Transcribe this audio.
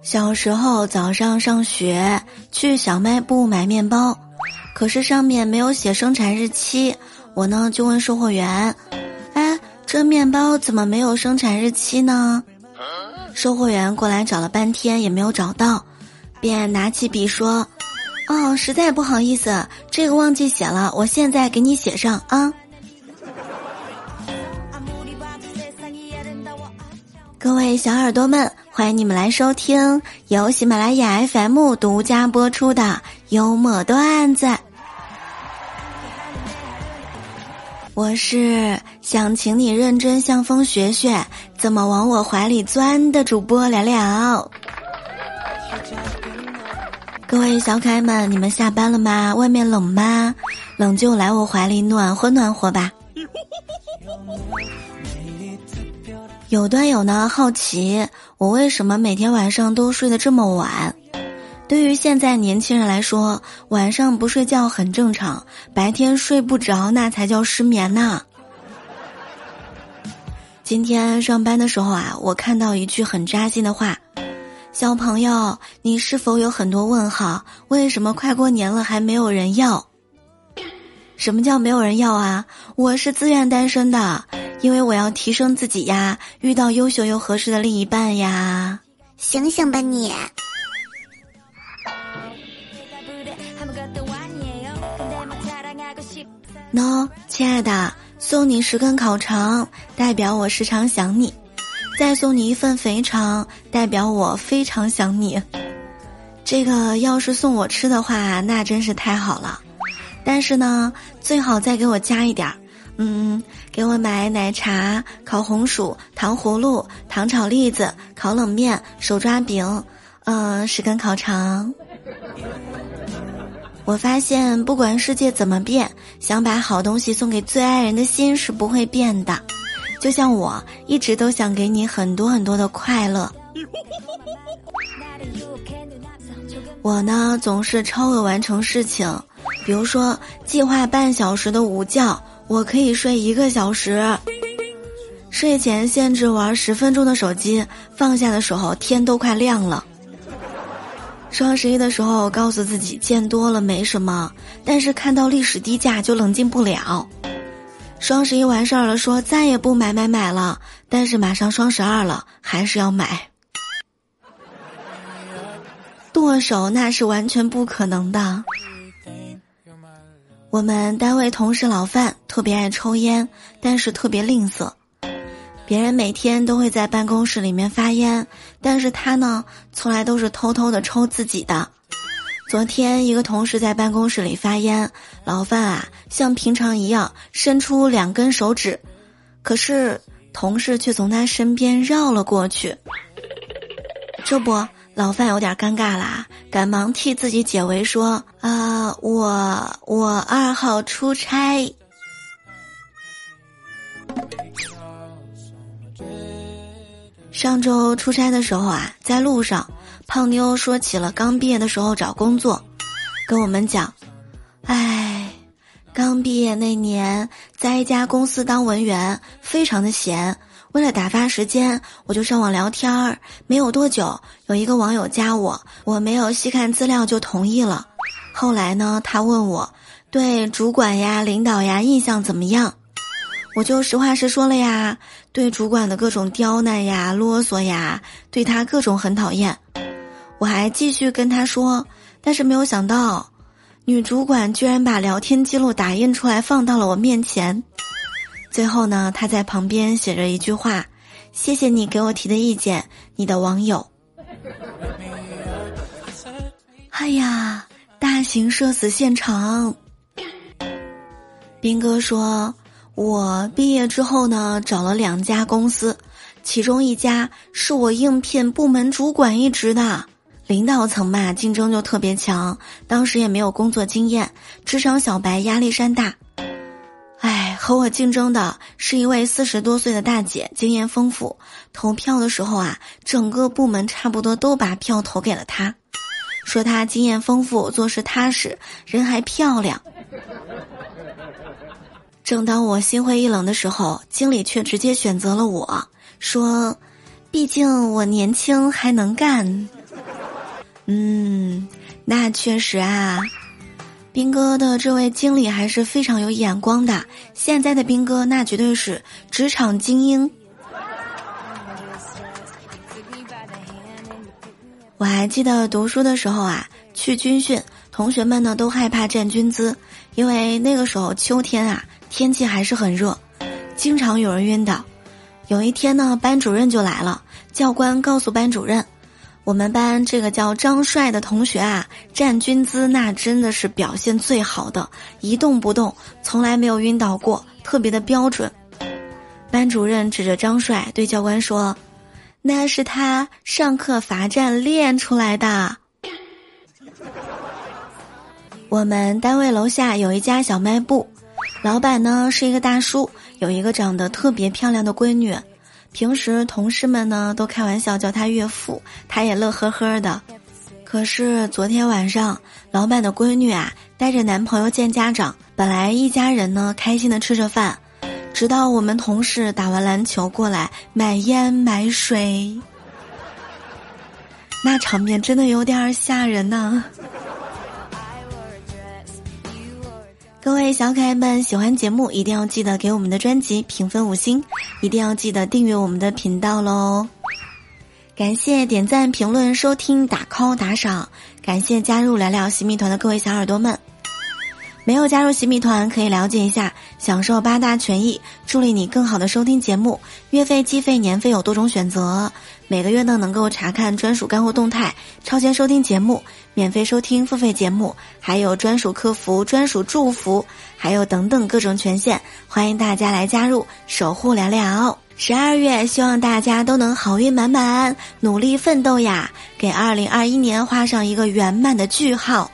小时候早上上学去小卖部买面包，可是上面没有写生产日期，我呢就问售货员：“哎，这面包怎么没有生产日期呢？”售货员过来找了半天也没有找到，便拿起笔说：“哦，实在不好意思，这个忘记写了，我现在给你写上啊。”各位小耳朵们，欢迎你们来收听由喜马拉雅 FM 独家播出的幽默段子。我是想请你认真向风学学怎么往我怀里钻的主播聊聊。各位小可爱们，你们下班了吗？外面冷吗？冷就来我怀里暖和暖和吧。有段友呢好奇我为什么每天晚上都睡得这么晚？对于现在年轻人来说，晚上不睡觉很正常，白天睡不着那才叫失眠呢。今天上班的时候啊，我看到一句很扎心的话：“小朋友，你是否有很多问号？为什么快过年了还没有人要？什么叫没有人要啊？我是自愿单身的。”因为我要提升自己呀，遇到优秀又合适的另一半呀，醒醒吧你！喏，亲爱的，送你十根烤肠，代表我时常想你；再送你一份肥肠，代表我非常想你。这个要是送我吃的话，那真是太好了。但是呢，最好再给我加一点儿。嗯，给我买奶茶、烤红薯、糖葫芦、糖炒栗子、烤冷面、手抓饼，嗯，十根烤肠。我发现，不管世界怎么变，想把好东西送给最爱人的心是不会变的。就像我一直都想给你很多很多的快乐。我呢，总是超额完成事情，比如说计划半小时的午觉。我可以睡一个小时，睡前限制玩十分钟的手机，放下的时候天都快亮了。双十一的时候告诉自己见多了没什么，但是看到历史低价就冷静不了。双十一完事儿了，说再也不买买买了，但是马上双十二了，还是要买。剁手那是完全不可能的。我们单位同事老范特别爱抽烟，但是特别吝啬。别人每天都会在办公室里面发烟，但是他呢，从来都是偷偷的抽自己的。昨天一个同事在办公室里发烟，老范啊，像平常一样伸出两根手指，可是同事却从他身边绕了过去。这不。老范有点尴尬啦，赶忙替自己解围说：“啊，我我二号出差。上周出差的时候啊，在路上，胖妞说起了刚毕业的时候找工作，跟我们讲：，哎，刚毕业那年在一家公司当文员，非常的闲。”为了打发时间，我就上网聊天儿。没有多久，有一个网友加我，我没有细看资料就同意了。后来呢，他问我对主管呀、领导呀印象怎么样，我就实话实说了呀，对主管的各种刁难呀、啰嗦呀，对他各种很讨厌。我还继续跟他说，但是没有想到，女主管居然把聊天记录打印出来放到了我面前。最后呢，他在旁边写着一句话：“谢谢你给我提的意见，你的网友。”哎呀，大型社死现场！斌哥说：“我毕业之后呢，找了两家公司，其中一家是我应聘部门主管一职的，领导层嘛，竞争就特别强，当时也没有工作经验，职场小白，压力山大。”和我竞争的是一位四十多岁的大姐，经验丰富。投票的时候啊，整个部门差不多都把票投给了她，说她经验丰富，做事踏实，人还漂亮。正当我心灰意冷的时候，经理却直接选择了我，说：“毕竟我年轻还能干。”嗯，那确实啊，兵哥的这位经理还是非常有眼光的。现在的兵哥那绝对是职场精英。我还记得读书的时候啊，去军训，同学们呢都害怕站军姿，因为那个时候秋天啊。天气还是很热，经常有人晕倒。有一天呢，班主任就来了。教官告诉班主任：“我们班这个叫张帅的同学啊，站军姿那真的是表现最好的，一动不动，从来没有晕倒过，特别的标准。”班主任指着张帅对教官说：“那是他上课罚站练出来的。”我们单位楼下有一家小卖部。老板呢是一个大叔，有一个长得特别漂亮的闺女，平时同事们呢都开玩笑叫他岳父，他也乐呵呵的。可是昨天晚上，老板的闺女啊带着男朋友见家长，本来一家人呢开心的吃着饭，直到我们同事打完篮球过来买烟买水，那场面真的有点吓人呢。各位小可爱们，喜欢节目一定要记得给我们的专辑评分五星，一定要记得订阅我们的频道喽！感谢点赞、评论、收听、打 call、打赏，感谢加入聊聊新密团的各位小耳朵们。没有加入洗米团，可以了解一下，享受八大权益，助力你更好的收听节目。月费、季费、年费有多种选择，每个月呢能够查看专属干货动态，超前收听节目，免费收听付费节目，还有专属客服、专属祝福，还有等等各种权限。欢迎大家来加入，守护聊聊。十二月，希望大家都能好运满满，努力奋斗呀，给二零二一年画上一个圆满的句号。